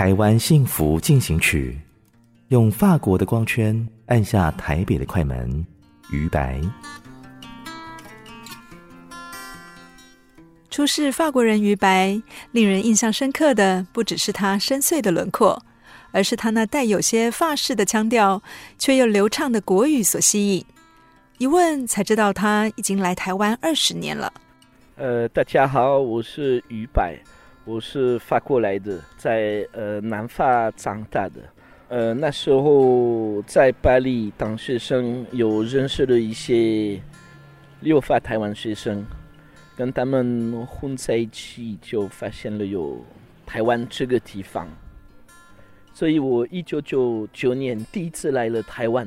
台湾幸福进行曲，用法国的光圈按下台北的快门。于白，初识法国人于白，令人印象深刻的不只是他深邃的轮廓，而是他那带有些法式的腔调，却又流畅的国语所吸引。一问才知道，他已经来台湾二十年了。呃，大家好，我是于白。我是法国来的，在呃南法长大的，呃那时候在巴黎当学生，有认识了一些留法台湾学生，跟他们混在一起，就发现了有台湾这个地方，所以我一九九九年第一次来了台湾，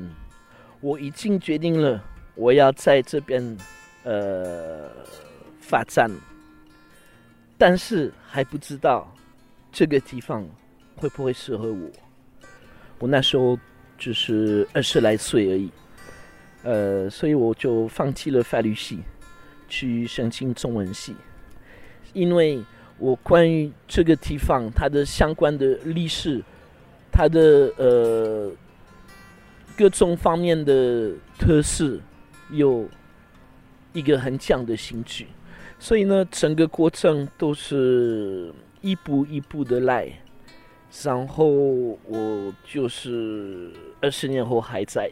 我已经决定了我要在这边呃发展。但是还不知道这个地方会不会适合我。我那时候只是二十来岁而已，呃，所以我就放弃了法律系，去申请中文系。因为我关于这个地方它的相关的历史，它的呃各种方面的特色，有一个很强的兴趣。所以呢，整个过程都是一步一步的来，然后我就是二十年后还在。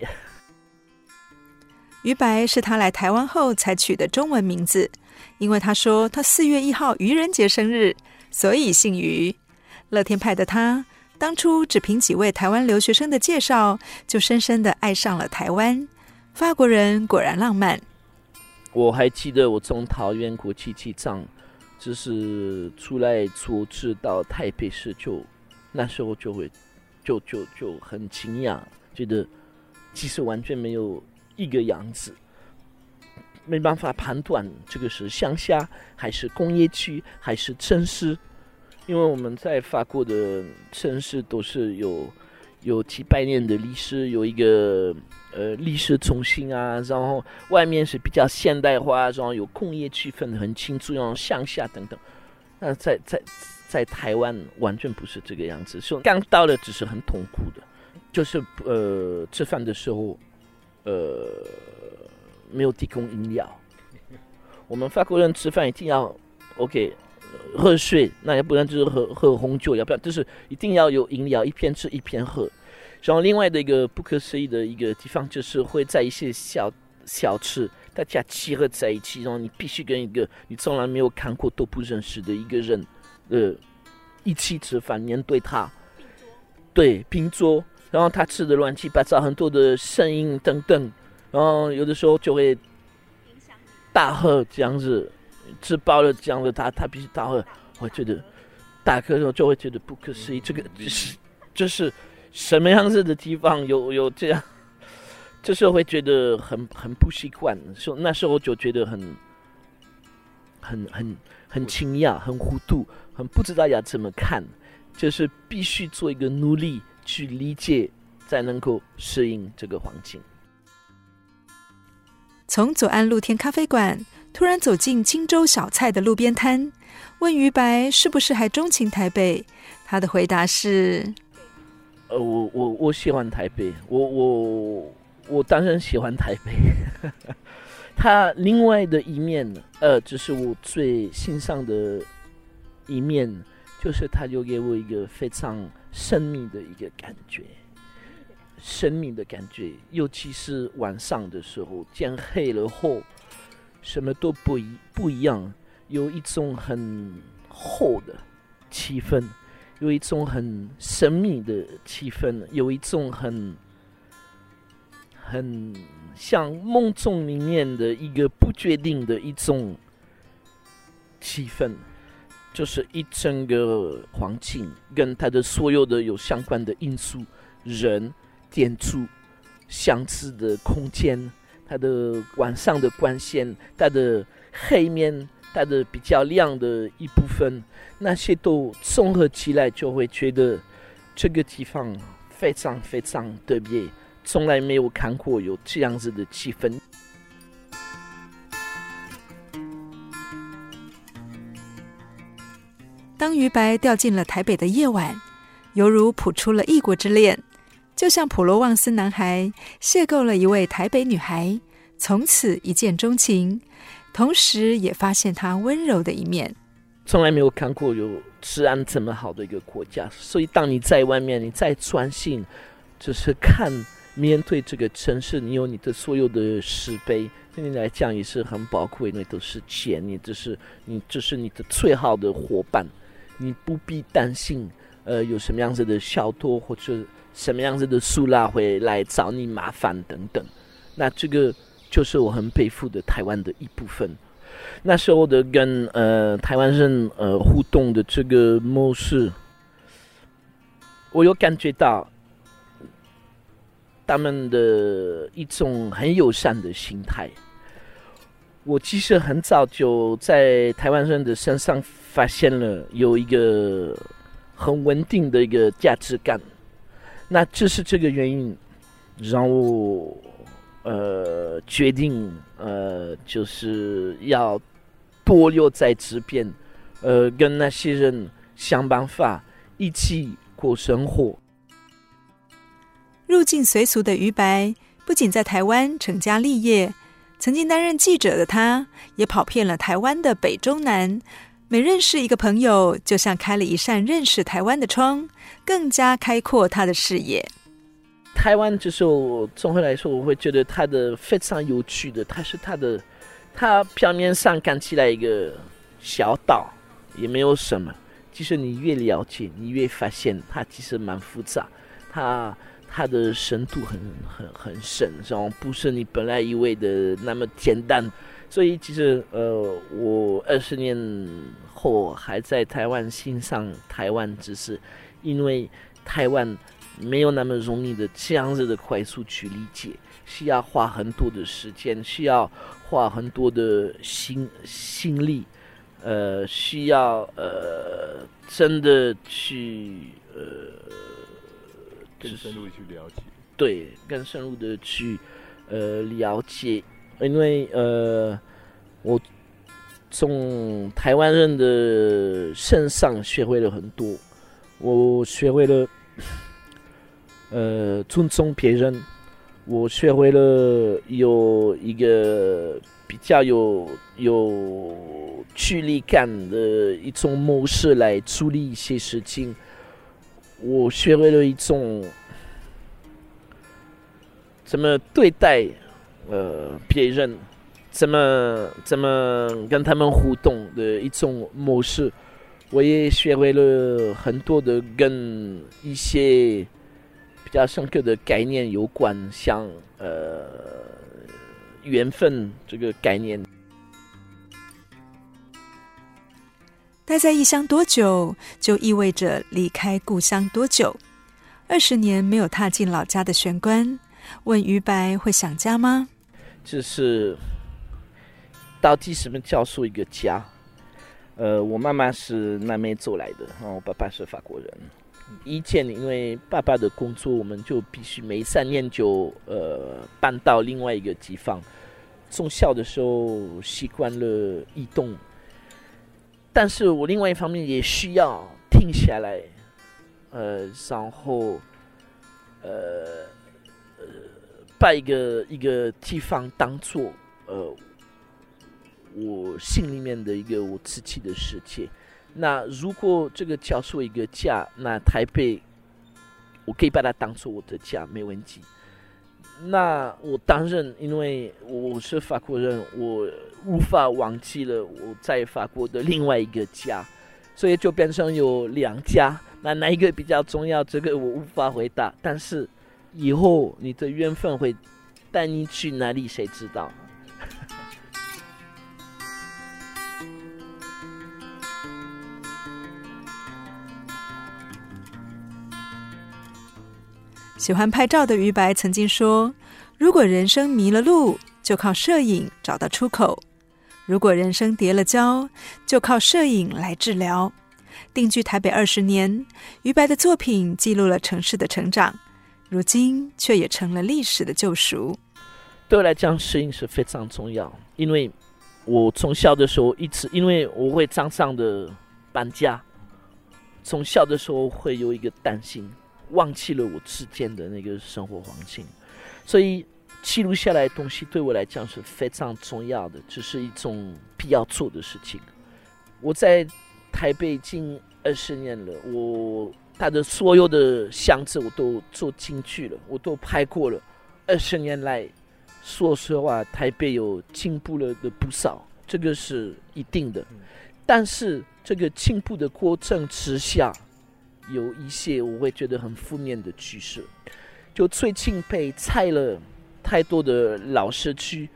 于白是他来台湾后才取的中文名字，因为他说他四月一号愚人节生日，所以姓于。乐天派的他，当初只凭几位台湾留学生的介绍，就深深的爱上了台湾。法国人果然浪漫。我还记得我从桃园国际机场，就是出来坐车到台北市，就那时候就会就就就很惊讶，觉得其实完全没有一个样子，没办法判断这个是乡下还是工业区还是城市，因为我们在法国的城市都是有有几百年的历史，有一个。呃，历史中心啊，然后外面是比较现代化，然后有工业区分很清楚，然后乡下等等。那在在在台湾完全不是这个样子，说刚到了只是很痛苦的，就是呃吃饭的时候，呃没有提供饮料。我们法国人吃饭一定要 OK 喝水，那要不然就是喝喝红酒，要不然就是一定要有饮料，一边吃一边喝。然后另外的一个不可思议的一个地方，就是会在一些小小吃，大家集合在一起，然后你必须跟一个你从来没有看过都不认识的一个人，呃，一起吃饭，面对他，对，拼桌，然后他吃的乱七八糟，很多的声音等等，然后有的时候就会大喝这样子，吃饱了这样的，他他必须他会，我觉得大喝的时候就会觉得不可思议，这个就是就是。什么样子的地方有有这样，这时候会觉得很很不习惯，说那时候就觉得很很很很惊讶，很糊涂，很不知道要怎么看，就是必须做一个努力去理解，才能够适应这个环境。从左岸露天咖啡馆突然走进清粥小菜的路边摊，问于白是不是还钟情台北？他的回答是。呃，我我我喜欢台北，我我我当然喜欢台北。他另外的一面，呃，就是我最欣赏的一面，就是他留给我一个非常神秘的一个感觉，神秘的感觉，尤其是晚上的时候，天黑了后，什么都不一不一样，有一种很厚的气氛，有一种很神秘的气氛，有一种很很像梦中里面的一个不确定的一种气氛。就是一整个环境跟它的所有的有相关的因素，人、建筑、相似的空间，它的晚上的光线，它的黑面，它的比较亮的一部分，那些都综合起来，就会觉得这个地方非常非常特别，从来没有看过有这样子的气氛。当于白掉进了台北的夜晚，犹如谱出了异国之恋，就像普罗旺斯男孩邂逅了一位台北女孩，从此一见钟情，同时也发现她温柔的一面。从来没有看过有治安这么好的一个国家，所以当你在外面，你在专心，就是看面对这个城市，你有你的所有的石碑，对你来讲也是很宝贵，因为都是钱，你这是你这是你的最好的伙伴。你不必担心，呃，有什么样子的小偷或者什么样子的苏拉会来找你麻烦等等。那这个就是我很佩服的台湾的一部分。那时候的跟呃台湾人呃互动的这个模式，我有感觉到他们的一种很友善的心态。我其实很早就在台湾人的身上发现了有一个很稳定的一个价值感，那这是这个原因让我呃决定呃就是要多留在这边，呃跟那些人想办法一起过生活。入境随俗的于白不仅在台湾成家立业。曾经担任记者的他，也跑遍了台湾的北中南。每认识一个朋友，就像开了一扇认识台湾的窗，更加开阔他的视野。台湾就是我综合来说，我会觉得它的非常有趣的，它是它的，它表面上看起来一个小岛，也没有什么。其实你越了解，你越发现它其实蛮复杂。它。它的深度很很很深，然后不是你本来以为的那么简单。所以其实呃，我二十年后还在台湾欣赏台湾，只是因为台湾没有那么容易的这样子的快速去理解，需要花很多的时间，需要花很多的心心力，呃，需要呃真的去呃。更深入去了解，对，更深入的去呃了解，因为呃，我从台湾人的身上学会了很多，我学会了 呃尊重别人，我学会了有一个比较有有距离感的一种模式来处理一些事情。我学会了一种怎么对待呃别人，怎么怎么跟他们互动的一种模式。我也学会了很多的跟一些比较深刻的概念有关，像呃缘分这个概念。待在异乡多久，就意味着离开故乡多久。二十年没有踏进老家的玄关，问于白会想家吗？就是到底什么叫做一个家？呃，我妈妈是南美洲来的，然后我爸爸是法国人。以前因为爸爸的工作，我们就必须每三年就呃搬到另外一个地方。从小的时候习惯了移动。但是我另外一方面也需要停下来，呃，然后，呃，呃，把一个一个地方当做呃，我心里面的一个我自己的世界，那如果这个叫做一个家，那台北我可以把它当做我的家，没问题。那我当然，因为我是法国人，我无法忘记了我在法国的另外一个家，所以就变成有两家。那哪一个比较重要？这个我无法回答。但是以后你的缘分会带你去哪里，谁知道？喜欢拍照的于白曾经说：“如果人生迷了路，就靠摄影找到出口；如果人生跌了跤，就靠摄影来治疗。”定居台北二十年，于白的作品记录了城市的成长，如今却也成了历史的救赎。对我来讲，摄影是非常重要，因为我从小的时候一直，因为我会常常的搬家，从小的时候会有一个担心。忘记了我之间的那个生活环境，所以记录下来的东西对我来讲是非常重要的，这是一种必要做的事情。我在台北近二十年了，我他的所有的箱子我都做进去了，我都拍过了。二十年来，说实话，台北有进步了的不少，这个是一定的。但是这个进步的过程之下，有一些我会觉得很负面的趋势，就最近被拆了太多的老社区，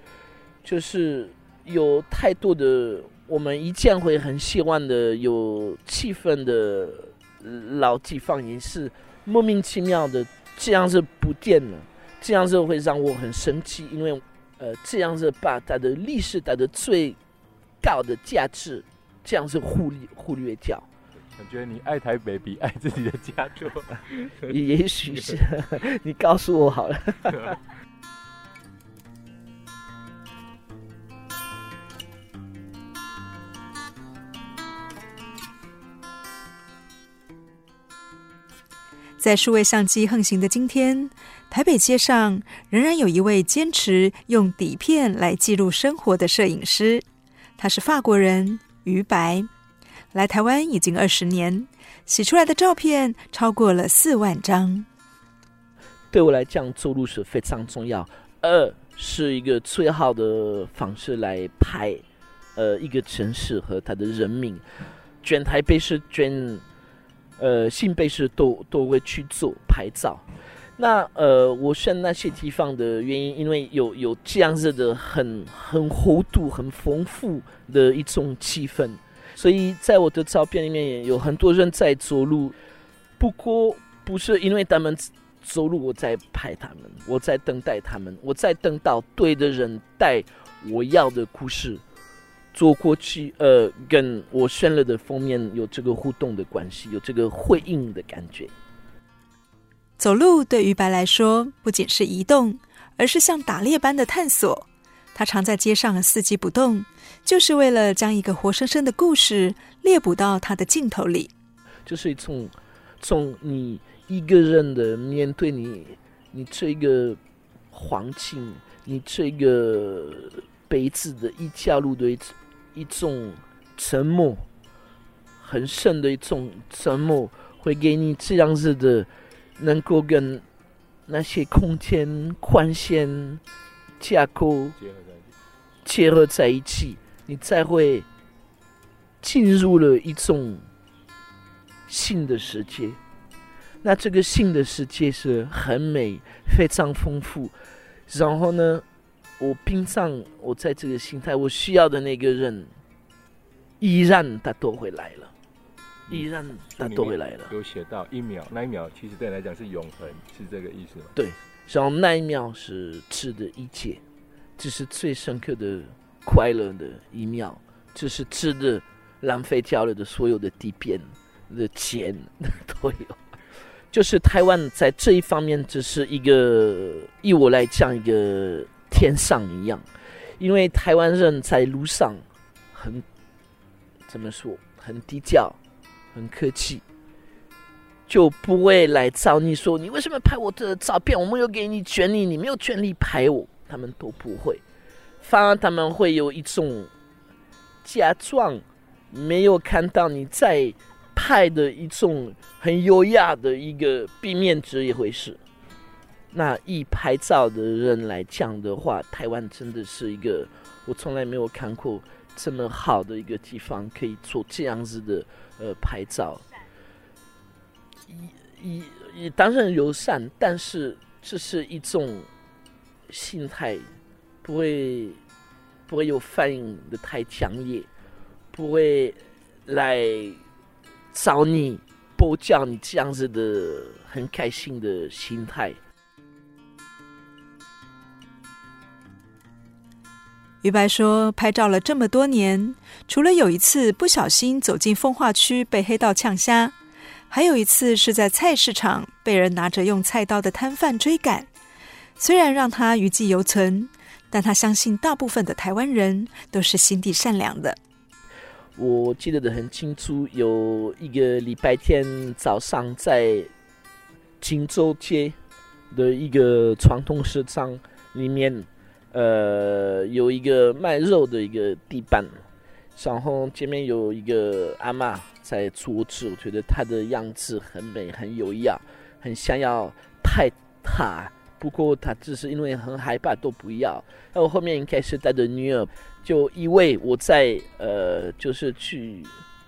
就是有太多的我们一见会很希望的有气氛的老地方也是莫名其妙的这样子不见了，这样子会让我很生气，因为呃这样子把它的历史、它的最高的价值这样子忽略忽略掉。我觉得你爱台北比爱自己的家多，也许是，你告诉我好了。在数位相机横行的今天，台北街上仍然有一位坚持用底片来记录生活的摄影师，他是法国人于白。来台湾已经二十年，洗出来的照片超过了四万张。对我来讲，走路是非常重要。二是一个最好的方式来拍，呃，一个城市和它的人民。卷台北是卷呃新北市都都会去做拍照。那呃，我选那些地方的原因，因为有有这样子的很很厚度、很丰富的一种气氛。所以在我的照片里面也有很多人在走路，不过不是因为他们走路我在拍他们，我在等待他们，我在等到对的人带我要的故事走过去，呃，跟我选了的封面有这个互动的关系，有这个回应的感觉。走路对于白来说不仅是移动，而是像打猎般的探索。他常在街上四季不动，就是为了将一个活生生的故事猎捕到他的镜头里。就是从从你一个人的面对你，你这个环境，你这个杯子的一条路的一种沉默，很深的一种沉默，会给你这样子的，能够跟那些空间宽限架构。结合在一起，你才会进入了一种新的世界。那这个新的世界是很美、非常丰富。然后呢，我平常我在这个心态，我需要的那个人，依然他都会来了，依然他都会来了。有写到一秒，那一秒其实对你来讲是永恒，是这个意思吗？对，然后那一秒是值的一切。这是最深刻的快乐的一秒，这是值得浪费掉了的所有的地片的钱都有。就是台湾在这一方面，只是一个以我来讲一个天上一样，因为台湾人在路上很怎么说，很低调，很客气，就不会来找你说，你为什么拍我的照片？我没有给你权利，你没有权利拍我。他们都不会，反而他们会有一种假装没有看到你在拍的一种很优雅的一个避面这一回事。那以拍照的人来讲的话，台湾真的是一个我从来没有看过这么好的一个地方，可以做这样子的呃拍照。也也当然友善，但是这是一种心态，不会不会有反应的太强烈，不会来找你不叫你这样子的很开心的心态。于白说：“拍照了这么多年，除了有一次不小心走进风化区被黑道呛虾，还有一次是在菜市场被人拿着用菜刀的摊贩追赶。虽然让他余悸犹存，但他相信大部分的台湾人都是心地善良的。我记得的很清楚，有一个礼拜天早上在金州街的一个传统市场里面。”呃，有一个卖肉的一个地板，然后前面有一个阿嬷在坐着，我觉得她的样子很美，很有样，很想要拍她。不过她只是因为很害怕，都不要。然后后面应该是她的女儿，就以为我在呃，就是去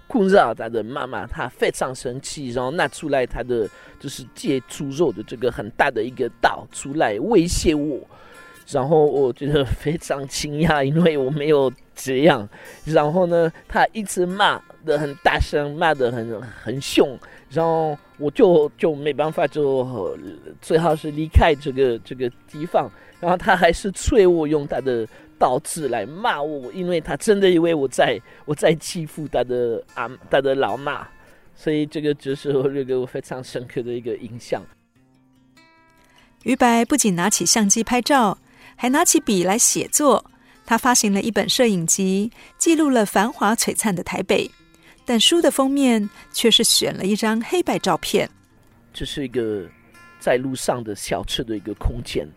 困扰她的妈妈，她非常生气，然后拿出来她的就是切猪肉的这个很大的一个刀出来威胁我。然后我觉得非常惊讶，因为我没有这样。然后呢，他一直骂的很大声，骂的很很凶。然后我就就没办法，就最好是离开这个这个地方。然后他还是催我用他的刀子来骂我，因为他真的以为我在我在欺负他的啊他的老妈。所以这个就是我这个非常深刻的一个印象。于白不仅拿起相机拍照。还拿起笔来写作。他发行了一本摄影集，记录了繁华璀璨的台北。但书的封面却是选了一张黑白照片。这是一个在路上的小吃的一个空间，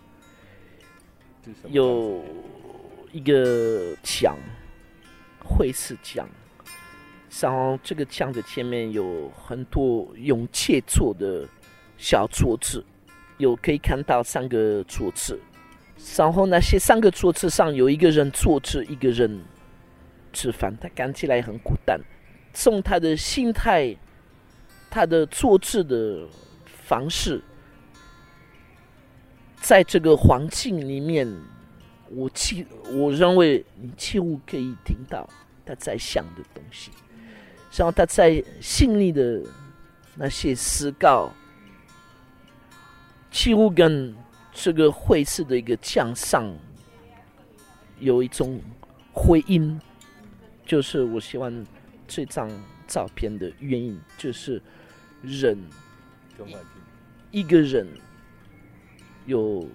有一个墙，会是墙，然后这个墙的前面有很多用切做的小桌子，有可以看到三个桌子。然后那些三个桌子上有一个人坐着，一个人吃饭，他看起来很孤单。从他的心态、他的坐姿的方式，在这个环境里面，我几我认为你几乎可以听到他在想的东西，然后他在心里的那些思考，几乎跟。这个绘制的一个墙上有一种回音，就是我希望这张照片的原因，就是人一个人有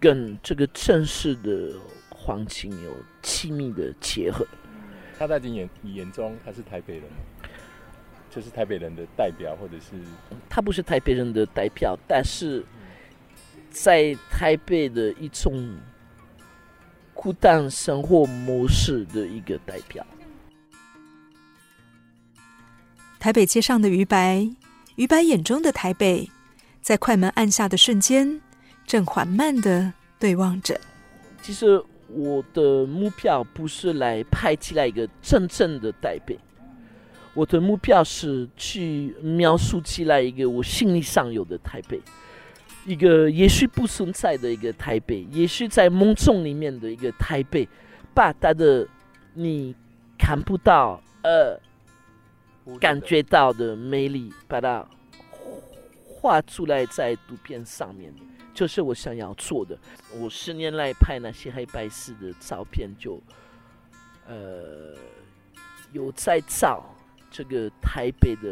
跟这个正式的环境有亲密的结合。他在你眼你眼中，他是台北人。就是台北人的代表，或者是他不是台北人的代表，但是在台北的一种孤单生活模式的一个代表。台北街上的于白，于白眼中的台北，在快门按下的瞬间，正缓慢的对望着。其实我的目标不是来拍起来一个真正的台北。我的目标是去描述起来一个我心里上有的台北，一个也许不存在的一个台北，也许在梦中里面的一个台北，把它的你看不到呃感觉到的美丽，把它画出来在图片上面，就是我想要做的。我十年来拍那些黑白式的照片就，就呃有在找。这个台北的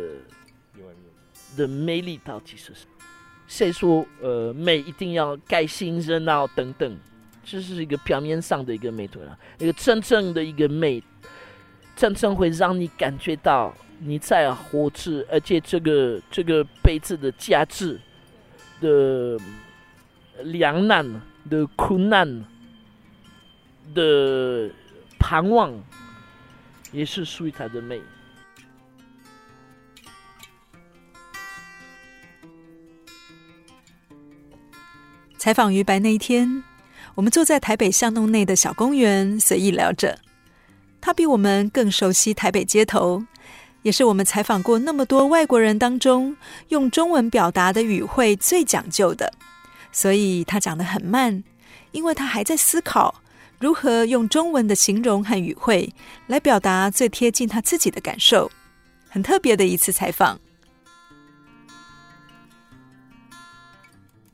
的魅力到底是什么？谁说呃美一定要盖新热闹等等？这是一个表面上的一个美，图了，一个真正的一个美，真正会让你感觉到你在活着，而且这个这个杯子的价值的两难的苦难的盼望，也是属于它的美。采访于白那一天，我们坐在台北巷弄内的小公园，随意聊着。他比我们更熟悉台北街头，也是我们采访过那么多外国人当中，用中文表达的语汇最讲究的。所以他讲得很慢，因为他还在思考如何用中文的形容和语汇来表达最贴近他自己的感受。很特别的一次采访。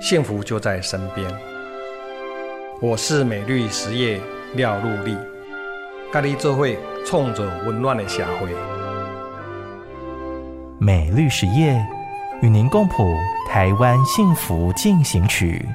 幸福就在身边。我是美绿实业廖禄立，咖喱做会冲着温暖的社会。美绿实业与您共谱台湾幸福进行曲。